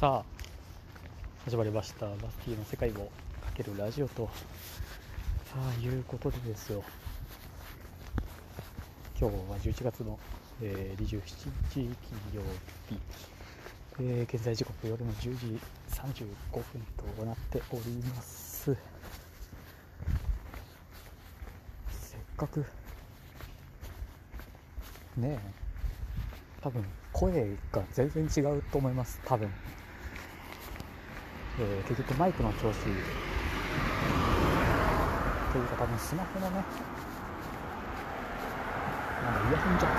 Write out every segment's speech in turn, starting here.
さあ始まりました。バスティの世界をかけるラジオと。さあいうことでですよ。今日は11月の、えー、27日金曜日、えー、現在時刻夜の10時35分となっております。せっかくねえ多分声が全然違うと思います。多分。えー、結局マイクの調子。というか多分スマホのね。なんかイヤホンジャック。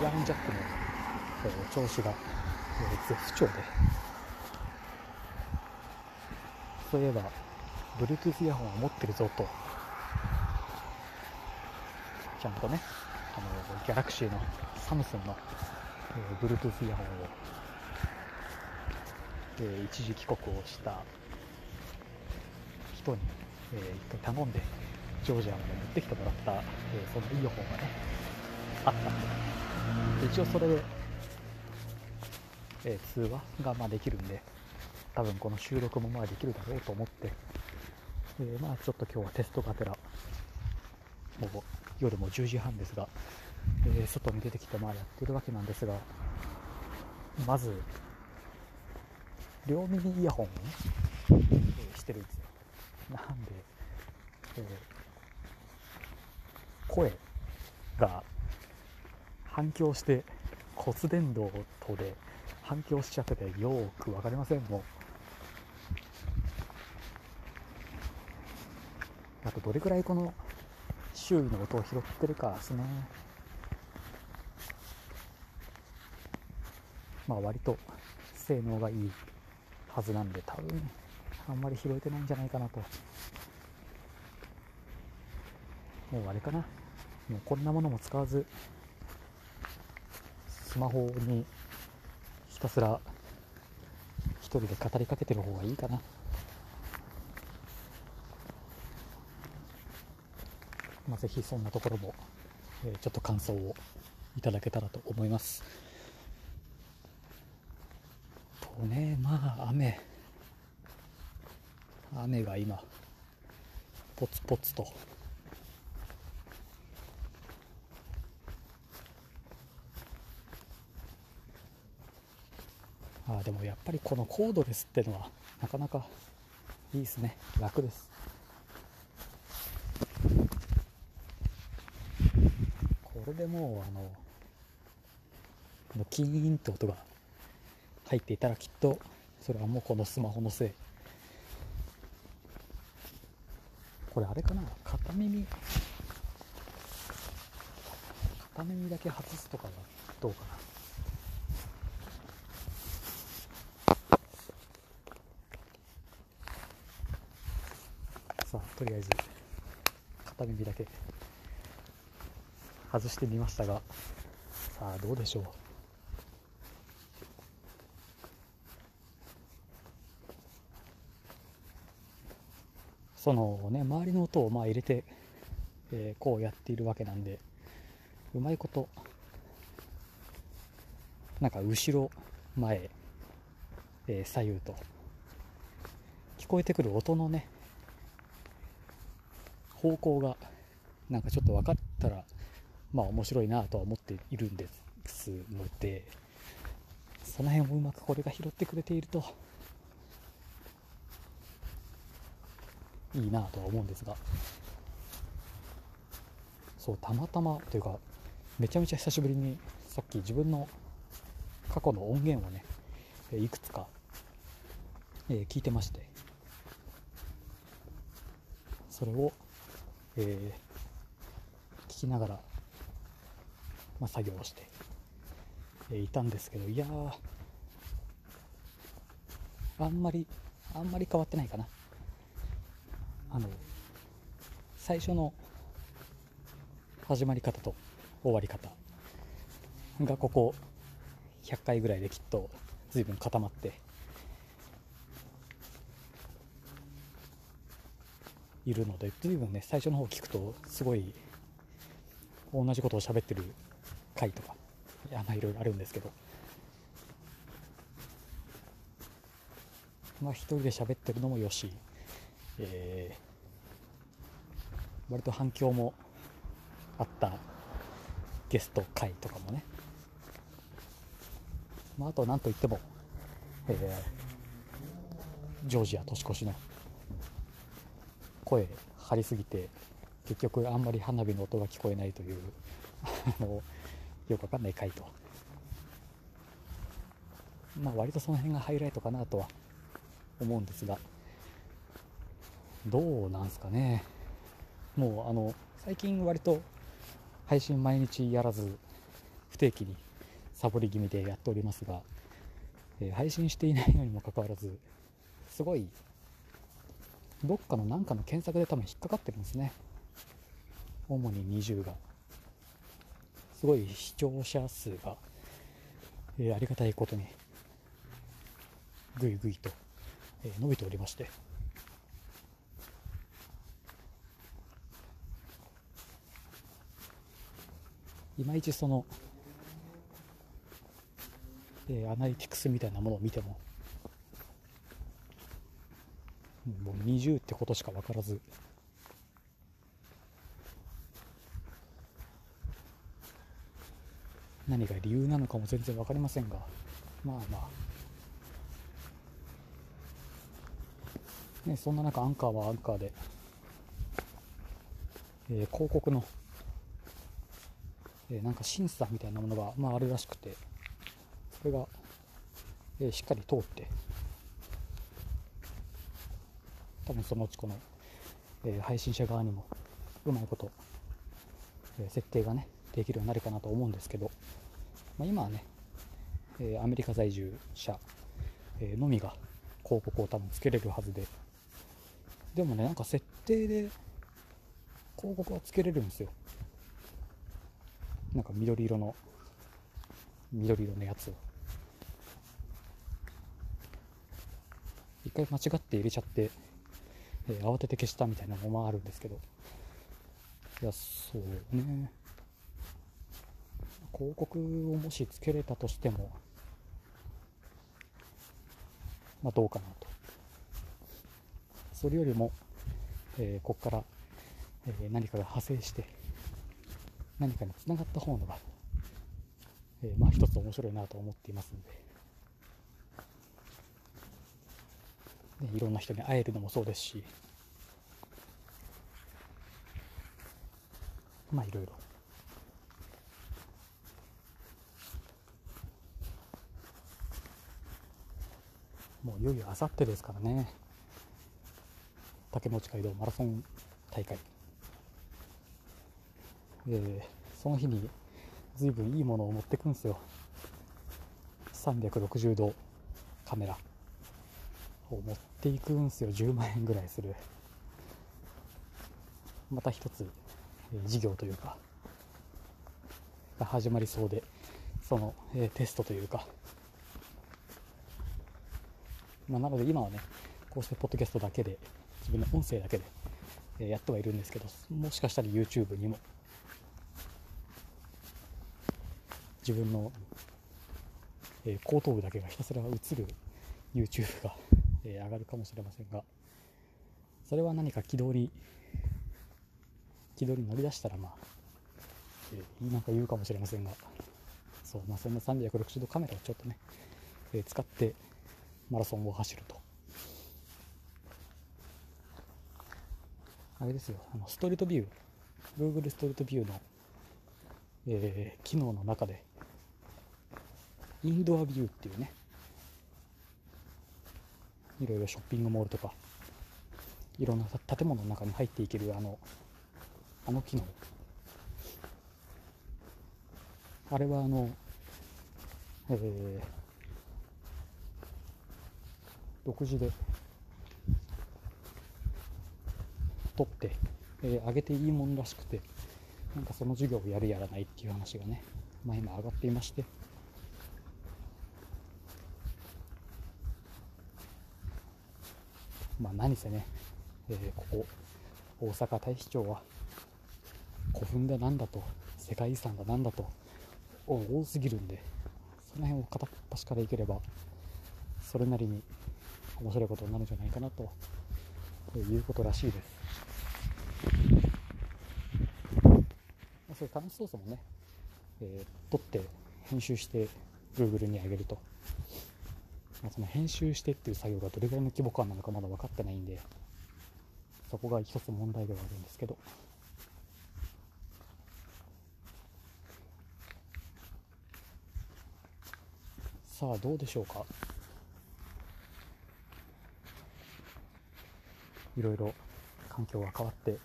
イヤホンジャックの、えー、調子が、えー、絶不調で。そういえば Bluetooth イヤホンを持ってるぞと。ちゃんとねあのギャラクシーのサムスンの、えー、Bluetooth イヤホンをえ、一時帰国をした人に、えー、一回頼んでジョージアまで持ってきてもらった、え、そのイヤホンがねあったんで一応それで、え通話がまできるんで多分この収録もまあできるだろうと思って、えまあちょっと今日はテストがてらもう夜も10時半ですが、え外に出てきてまあやってるわけなんですがまず両耳イヤホン、えー、してるんですよ。なんで、えー、声が反響して骨伝導とで反響しちゃっててよく分かりませんもう。あとどれくらいこの周囲の音を拾ってるかですね。まあ割と性能がいいはずなんで多分あんまり拾えてないんじゃないかなと。もうあれかな。もうこんなものも使わずスマホにひたすら一人で語りかけてる方がいいかな。まあ、ぜひそんなところも、えー、ちょっと感想をいただけたらと思います。とねまあ雨。雨が今ポツポツと。あでもやっぱりこのコードレスってのはなかなかいいですね。楽です。これでもうあのキーンって音が入っていたらきっとそれはもうこのスマホのせい。これあれかな？片耳。片耳だけ外すとかはどうかな？さあとりあえず片耳だけ外してみましたがさあどうでしょう？そのね周りの音をまあ入れて、えー、こうやっているわけなんでうまいことなんか後ろ前、えー、左右と聞こえてくる音のね方向がなんかちょっと分かったらまあ面白いなとは思っているんですのでその辺をうまくこれが拾ってくれているといいなとは思うんですが。そうたまたまというかめちゃめちゃ久しぶりにさっき自分の過去の音源をねいくつか、え、聞いてまして。それを、え、聞きながら、まあ、作業をして、え、いたんですけどいやあんまりあんまり変わってないかな。あの最初の始まり方と終わり方がここ100回ぐらいできっと随分固まっているので随分ね最初の方聞くとすごい同じことを喋ってる回とかいまあいろいろあるんですけど。まあ、一人で喋ってるのもよし、えー、割と反響もあったゲスト会とかもね、まあ、あと何といっても、えー、ジョージア年越しの声張りすぎて結局あんまり花火の音が聞こえないという よくわかんない回と。まあ割とその辺がハイライトかなとは思うんですが。どうなんすかね。もうあの最近割と配信毎日やらず不定期にサボり気味でやっておりますが、えー、配信していないのにもかかわらずすごいどっかの何かの検索で多分引っかかってるんですね。主に20が。すごい視聴者数が、えー、ありがたいことにぐいぐいと、えー、伸びておりまして。いまいちその、えー、アナリティクスみたいなものを見てももう20ってことしか分からず。何が理由なのかも全然分かりませんがまあまあ。ねそんな中アンカーはアンカーで、えー、広告のえ、なんか審査みたいなものが、まあ、あるらしくてそれが、え、しっかり通って多分そのうちこの、え、配信者側にもうまいこと、え設定がねできるようになるかなと思うんですけど、まあ、今はね、えアメリカ在住者、えのみが広告を多分つけれるはずででもねなんか設定で広告はつけれるんですよ。なんか緑色の緑色のやつを。一回間違って入れちゃって、えー、慌てて消したみたいなのもあるんですけど。いやそうね。広告をもしつけれたとしてもまあどうかなと。それよりも、えー、ここから、えー、何かが派生して何かにつながった方のが、えー、まあ一つ面白いなと思っていますので、ね、いろんな人に会えるのもそうですし。まあいろいろ。もういよいよあさってですからね。竹持街道マラソン大会。えー、その日に随分いいものを持ってくんですよ。360度カメラを持っていくんですよ。10万円ぐらいする。また一つ、えー、事業というかが始まりそうでその、えー、テストというか、まあ、なので今はねこうしてポッドキャストだけで自分の音声だけで、えー、やってはいるんですけどもしかしたら YouTube にも自分の、えー、後頭部だけがひたすら映る YouTube が、えー、上がるかもしれませんがそれは何か軌道に軌道に乗り出したらまあ、えー、なんか言うかもしれませんがそう、まあ、そんな360度カメラをちょっとね、えー、使ってマラソンを走ると。あれですよあのストリートビュー Google ストリートビューの、えー、機能の中でインドアビューっていうね。いろいろショッピングモールとかいろんな建物の中に入っていけるあのあの機能。あれはあのえー、独自で取って、えー、上げていいもんらしくてなんかその授業をやるやらないっていう話がね、まあ、今上がっていまして。まあ、何せね、えー、ここ大阪大使町は古墳だなんだと世界遺産だなんだと多すぎるんでその辺を片っ端からいければそれなりに面白いことになるんじゃないかなということらしいです。そういう楽し操作もね、えー、撮って編集して Google に上げると、まあ、その編集してっていう作業がどれぐらいの規模感なのかまだ分かってないんでそこが一つ問題ではあるんですけど。さあどうでしょうか。いろいろ環境が変わって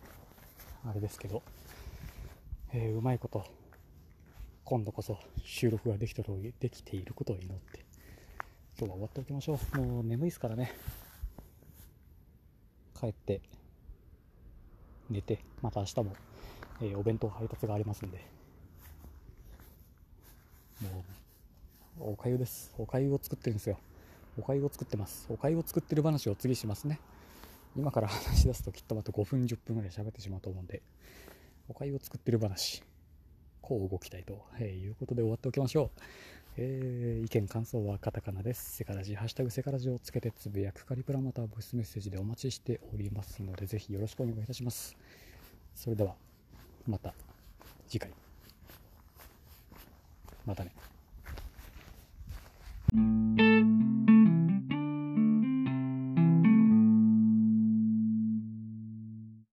あれですけど、えー、うまいこと今度こそ収録ができたできていることを祈って。今日は終わっておきましょう。もう眠いですからね。帰って寝てまた明日も、えー、お弁当配達がありますんで。もうおかゆです。おかゆを作ってるんですよ。おかゆを作ってます。おかゆを作ってる話を次しますね。今から話し出すときっとまた5分10分ぐらい喋ってしまうと思うんでおかゆを作ってる話こう動きたいと、えいうことで終わっておきましょう、えー、意見、感想はカタカナです。セカラジ、ハッシュタグセカラジをつけてつぶやくカリプラまたボイスメッセージでお待ちしておりますので、ぜひよろしくお願いいたします。それでは、また次回。またね。